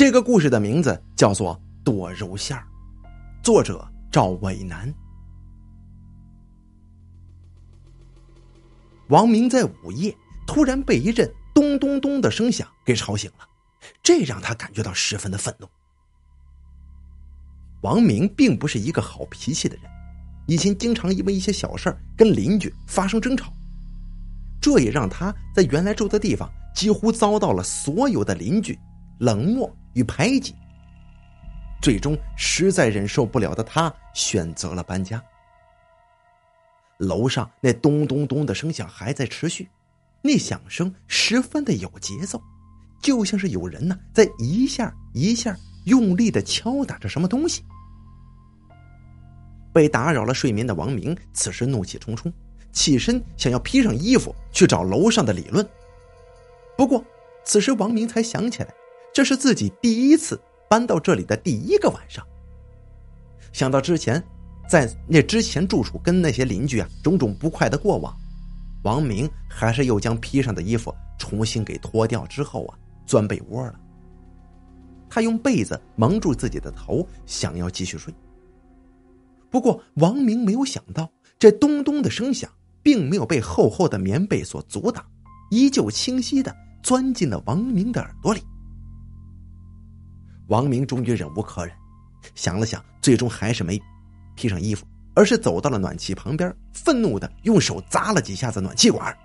这个故事的名字叫做《剁肉馅儿》，作者赵伟南。王明在午夜突然被一阵咚咚咚的声响给吵醒了，这让他感觉到十分的愤怒。王明并不是一个好脾气的人，以前经常因为一些小事跟邻居发生争吵，这也让他在原来住的地方几乎遭到了所有的邻居冷漠与排挤。最终，实在忍受不了的他选择了搬家。楼上那咚咚咚的声响还在持续，那响声十分的有节奏，就像是有人呢在一下一下用力的敲打着什么东西。被打扰了睡眠的王明此时怒气冲冲，起身想要披上衣服去找楼上的理论。不过，此时王明才想起来，这是自己第一次搬到这里的第一个晚上。想到之前。在那之前住处跟那些邻居啊种种不快的过往，王明还是又将披上的衣服重新给脱掉之后啊，钻被窝了。他用被子蒙住自己的头，想要继续睡。不过王明没有想到，这咚咚的声响并没有被厚厚的棉被所阻挡，依旧清晰的钻进了王明的耳朵里。王明终于忍无可忍，想了想，最终还是没。披上衣服，而是走到了暖气旁边，愤怒的用手砸了几下子暖气管。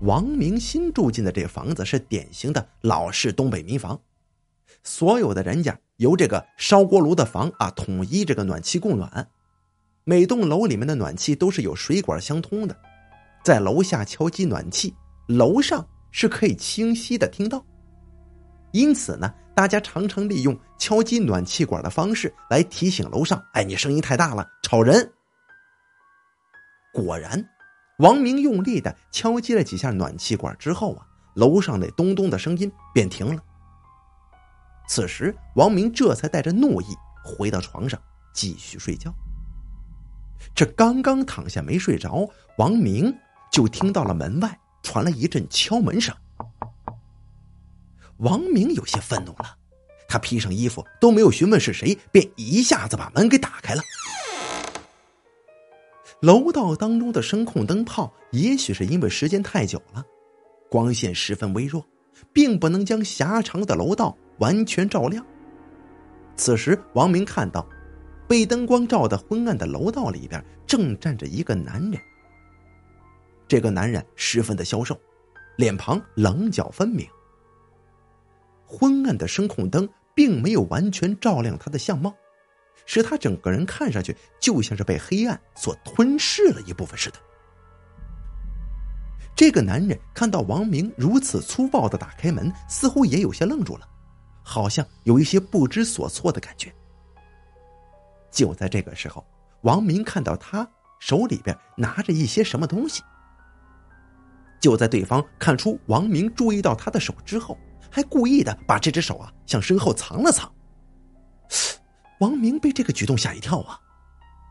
王明新住进的这房子是典型的老式东北民房，所有的人家由这个烧锅炉的房啊统一这个暖气供暖，每栋楼里面的暖气都是有水管相通的，在楼下敲击暖气，楼上是可以清晰的听到，因此呢。大家常常利用敲击暖气管的方式来提醒楼上：“哎，你声音太大了，吵人。”果然，王明用力的敲击了几下暖气管之后啊，楼上那咚咚的声音便停了。此时，王明这才带着怒意回到床上继续睡觉。这刚刚躺下没睡着，王明就听到了门外传来一阵敲门声。王明有些愤怒了，他披上衣服都没有询问是谁，便一下子把门给打开了。楼道当中的声控灯泡，也许是因为时间太久了，光线十分微弱，并不能将狭长的楼道完全照亮。此时，王明看到，被灯光照得昏暗的楼道里边，正站着一个男人。这个男人十分的消瘦，脸庞棱角分明。昏暗的声控灯并没有完全照亮他的相貌，使他整个人看上去就像是被黑暗所吞噬了一部分似的。这个男人看到王明如此粗暴的打开门，似乎也有些愣住了，好像有一些不知所措的感觉。就在这个时候，王明看到他手里边拿着一些什么东西。就在对方看出王明注意到他的手之后。还故意的把这只手啊向身后藏了藏。王明被这个举动吓一跳啊！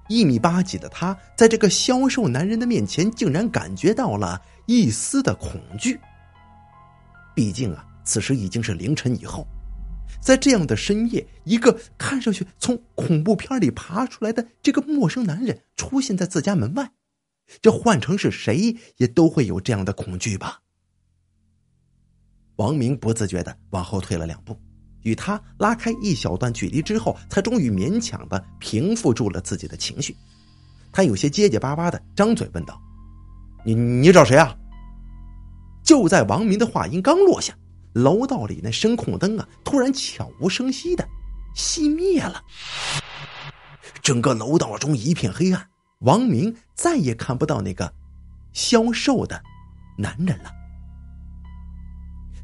一米八几的他，在这个消瘦男人的面前，竟然感觉到了一丝的恐惧。毕竟啊，此时已经是凌晨以后，在这样的深夜，一个看上去从恐怖片里爬出来的这个陌生男人出现在自家门外，这换成是谁也都会有这样的恐惧吧。王明不自觉的往后退了两步，与他拉开一小段距离之后，才终于勉强的平复住了自己的情绪。他有些结结巴巴的张嘴问道：“你你找谁啊？”就在王明的话音刚落下，楼道里那声控灯啊，突然悄无声息的熄灭了，整个楼道中一片黑暗，王明再也看不到那个消瘦的男人了。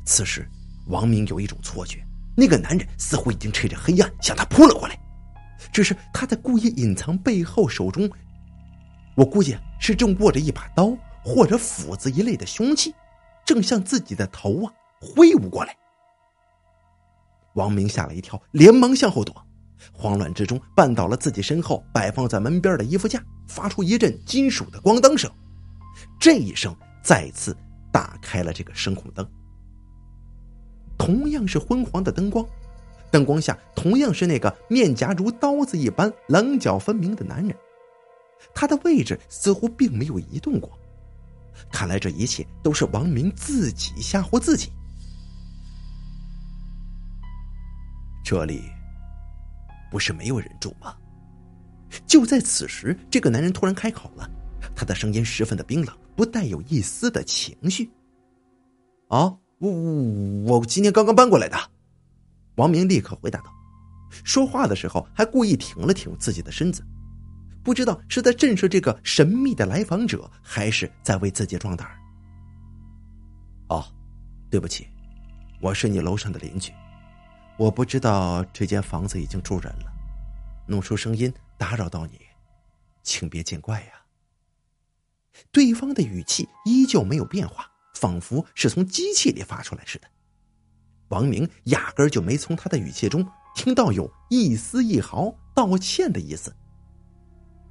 此时，王明有一种错觉，那个男人似乎已经趁着黑暗向他扑了过来，只是他在故意隐藏背后手中，我估计是正握着一把刀或者斧子一类的凶器，正向自己的头啊挥舞过来。王明吓了一跳，连忙向后躲，慌乱之中绊倒了自己身后摆放在门边的衣服架，发出一阵金属的咣当声，这一声再次打开了这个声控灯。同样是昏黄的灯光，灯光下同样是那个面颊如刀子一般棱角分明的男人，他的位置似乎并没有移动过。看来这一切都是王明自己吓唬自己。这里不是没有人住吗？就在此时，这个男人突然开口了，他的声音十分的冰冷，不带有一丝的情绪。啊，我我今天刚刚搬过来的。王明立刻回答道，说话的时候还故意挺了挺自己的身子，不知道是在震慑这个神秘的来访者，还是在为自己壮胆。哦，对不起，我是你楼上的邻居，我不知道这间房子已经住人了，弄出声音。打扰到你，请别见怪呀。对方的语气依旧没有变化，仿佛是从机器里发出来似的。王明压根就没从他的语气中听到有一丝一毫道歉的意思。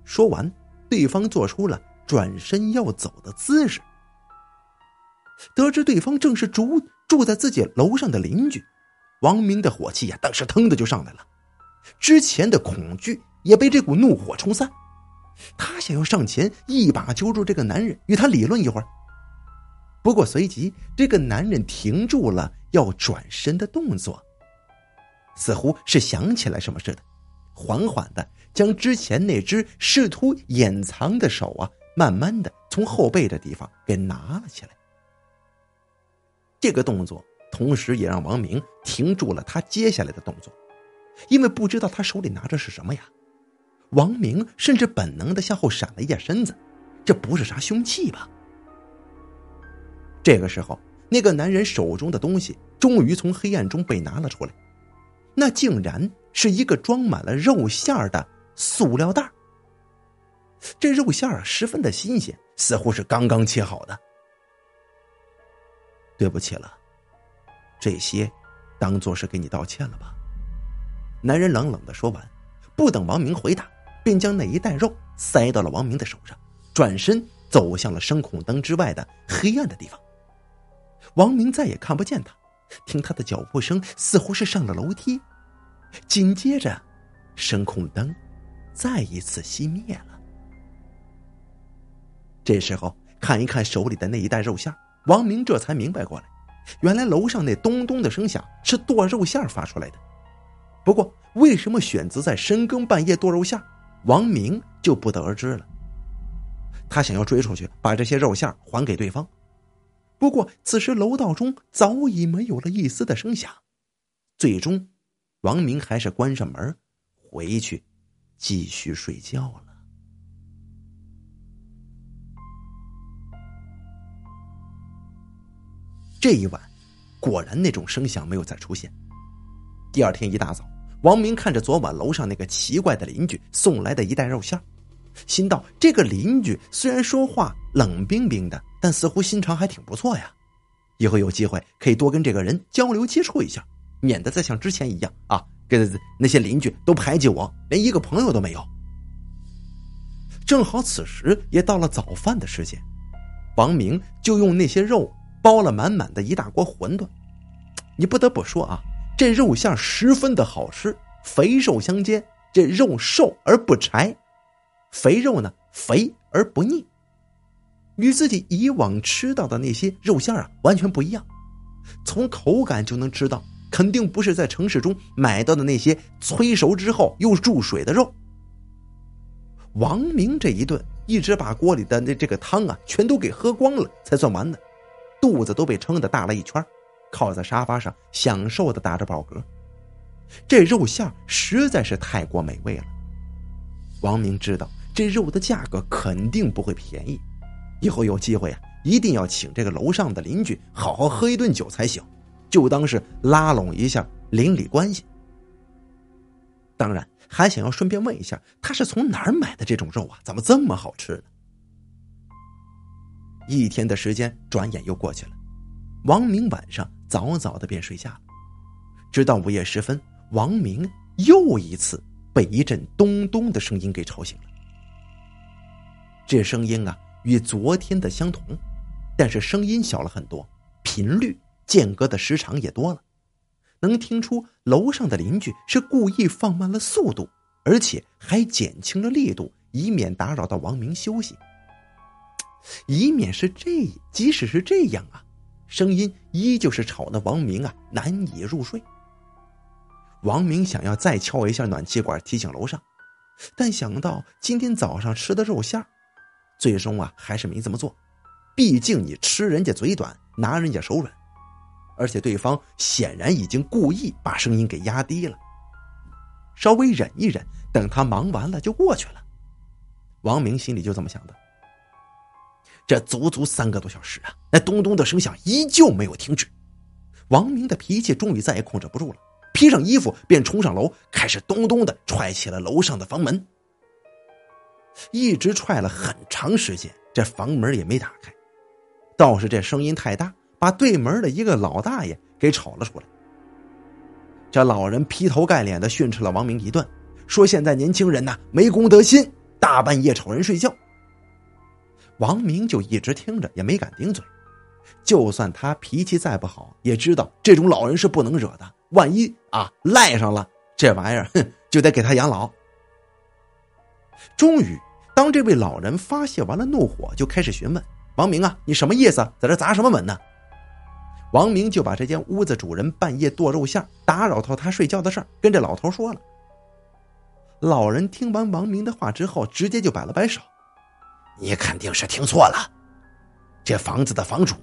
说完，对方做出了转身要走的姿势。得知对方正是住住在自己楼上的邻居，王明的火气呀，当时腾的就上来了。之前的恐惧。也被这股怒火冲散，他想要上前一把揪住这个男人，与他理论一会儿。不过随即，这个男人停住了要转身的动作，似乎是想起来什么似的，缓缓的将之前那只试图掩藏的手啊，慢慢的从后背的地方给拿了起来。这个动作同时也让王明停住了他接下来的动作，因为不知道他手里拿着是什么呀。王明甚至本能的向后闪了一下身子，这不是啥凶器吧？这个时候，那个男人手中的东西终于从黑暗中被拿了出来，那竟然是一个装满了肉馅的塑料袋。这肉馅啊，十分的新鲜，似乎是刚刚切好的。对不起了，这些当做是给你道歉了吧？男人冷冷的说完，不等王明回答。便将那一袋肉塞到了王明的手上，转身走向了声控灯之外的黑暗的地方。王明再也看不见他，听他的脚步声似乎是上了楼梯。紧接着，声控灯再一次熄灭了。这时候看一看手里的那一袋肉馅，王明这才明白过来，原来楼上那咚咚的声响是剁肉馅发出来的。不过，为什么选择在深更半夜剁肉馅？王明就不得而知了。他想要追出去，把这些肉馅还给对方。不过此时楼道中早已没有了一丝的声响。最终，王明还是关上门，回去继续睡觉了。这一晚，果然那种声响没有再出现。第二天一大早。王明看着昨晚楼上那个奇怪的邻居送来的一袋肉馅心道：这个邻居虽然说话冷冰冰的，但似乎心肠还挺不错呀。以后有机会可以多跟这个人交流接触一下，免得再像之前一样啊，跟那些邻居都排挤我，连一个朋友都没有。正好此时也到了早饭的时间，王明就用那些肉包了满满的一大锅馄饨。你不得不说啊。这肉馅十分的好吃，肥瘦相间。这肉瘦而不柴，肥肉呢肥而不腻，与自己以往吃到的那些肉馅啊完全不一样。从口感就能知道，肯定不是在城市中买到的那些催熟之后又注水的肉。王明这一顿一直把锅里的那这个汤啊全都给喝光了才算完的，肚子都被撑得大了一圈。靠在沙发上，享受的打着饱嗝。这肉馅实在是太过美味了。王明知道这肉的价格肯定不会便宜，以后有机会啊，一定要请这个楼上的邻居好好喝一顿酒才行，就当是拉拢一下邻里关系。当然，还想要顺便问一下，他是从哪儿买的这种肉啊？怎么这么好吃呢？一天的时间转眼又过去了，王明晚上。早早的便睡下了，直到午夜时分，王明又一次被一阵咚咚的声音给吵醒了。这声音啊，与昨天的相同，但是声音小了很多，频率间隔的时长也多了，能听出楼上的邻居是故意放慢了速度，而且还减轻了力度，以免打扰到王明休息。以免是这，即使是这样啊，声音依旧是吵得王明啊难以入睡。王明想要再敲一下暖气管提醒楼上，但想到今天早上吃的肉馅最终啊还是没这么做。毕竟你吃人家嘴短，拿人家手软，而且对方显然已经故意把声音给压低了。稍微忍一忍，等他忙完了就过去了。王明心里就这么想的。这足足三个多小时啊，那咚咚的声响依旧没有停止。王明的脾气终于再也控制不住了，披上衣服便冲上楼，开始咚咚的踹起了楼上的房门。一直踹了很长时间，这房门也没打开。倒是这声音太大，把对门的一个老大爷给吵了出来。这老人劈头盖脸的训斥了王明一顿，说现在年轻人呐没公德心，大半夜吵人睡觉。王明就一直听着，也没敢顶嘴。就算他脾气再不好，也知道这种老人是不能惹的。万一啊赖上了，这玩意儿，哼，就得给他养老。终于，当这位老人发泄完了怒火，就开始询问王明啊：“你什么意思？在这砸什么门呢？”王明就把这间屋子主人半夜剁肉馅打扰到他睡觉的事儿跟这老头说了。老人听完王明的话之后，直接就摆了摆手。你肯定是听错了，这房子的房主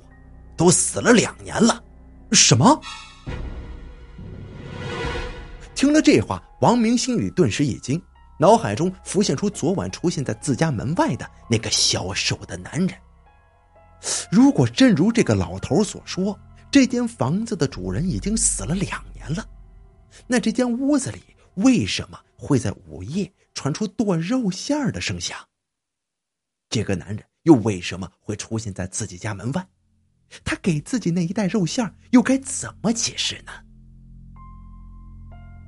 都死了两年了。什么？听了这话，王明心里顿时一惊，脑海中浮现出昨晚出现在自家门外的那个消瘦的男人。如果真如这个老头所说，这间房子的主人已经死了两年了，那这间屋子里为什么会在午夜传出剁肉馅的声响？这个男人又为什么会出现在自己家门外？他给自己那一袋肉馅又该怎么解释呢？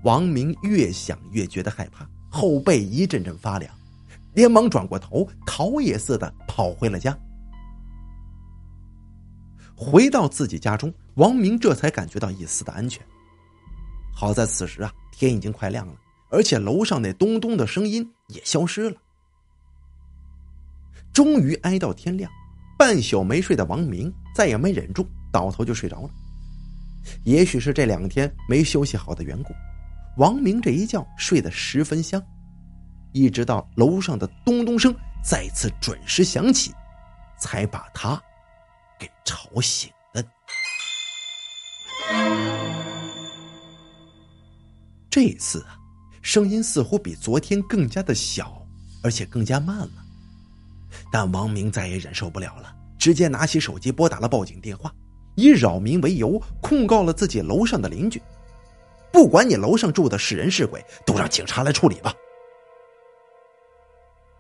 王明越想越觉得害怕，后背一阵阵发凉，连忙转过头，逃也似的跑回了家。回到自己家中，王明这才感觉到一丝的安全。好在此时啊，天已经快亮了，而且楼上那咚咚的声音也消失了。终于挨到天亮，半宿没睡的王明再也没忍住，倒头就睡着了。也许是这两天没休息好的缘故，王明这一觉睡得十分香，一直到楼上的咚咚声再次准时响起，才把他给吵醒的。这次啊，声音似乎比昨天更加的小，而且更加慢了。但王明再也忍受不了了，直接拿起手机拨打了报警电话，以扰民为由控告了自己楼上的邻居。不管你楼上住的是人是鬼，都让警察来处理吧。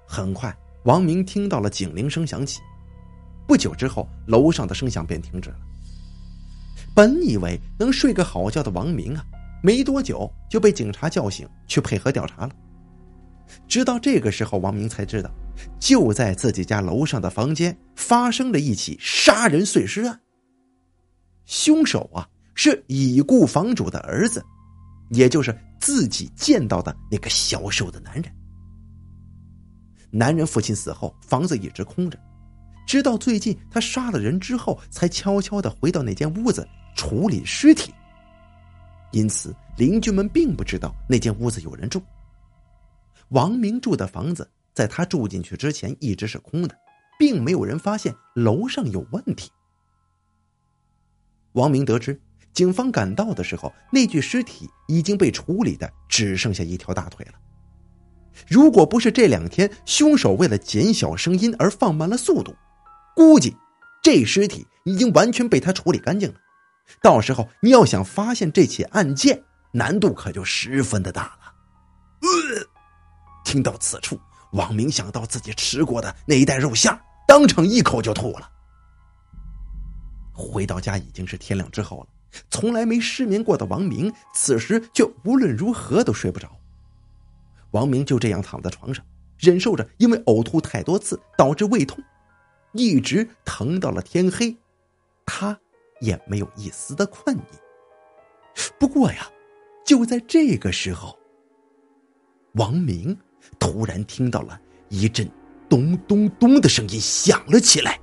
很快，王明听到了警铃声响起，不久之后，楼上的声响便停止了。本以为能睡个好觉的王明啊，没多久就被警察叫醒去配合调查了。直到这个时候，王明才知道。就在自己家楼上的房间发生了一起杀人碎尸案。凶手啊是已故房主的儿子，也就是自己见到的那个消瘦的男人。男人父亲死后，房子一直空着，直到最近他杀了人之后，才悄悄的回到那间屋子处理尸体。因此，邻居们并不知道那间屋子有人住。王明住的房子。在他住进去之前，一直是空的，并没有人发现楼上有问题。王明得知，警方赶到的时候，那具尸体已经被处理的只剩下一条大腿了。如果不是这两天凶手为了减小声音而放慢了速度，估计这尸体已经完全被他处理干净了。到时候你要想发现这起案件，难度可就十分的大了。听到此处。王明想到自己吃过的那一袋肉馅当场一口就吐了。回到家已经是天亮之后了，从来没失眠过的王明此时却无论如何都睡不着。王明就这样躺在床上忍受着因为呕吐太多次导致胃痛一直疼到了天黑他也没有一丝的困意。不过呀就在这个时候王明突然听到了一阵咚咚咚的声音响了起来。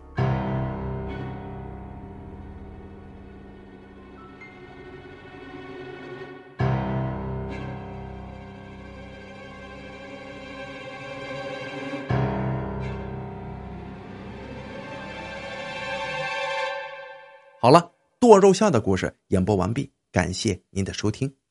肉馅的故事演播完毕感谢您的收听。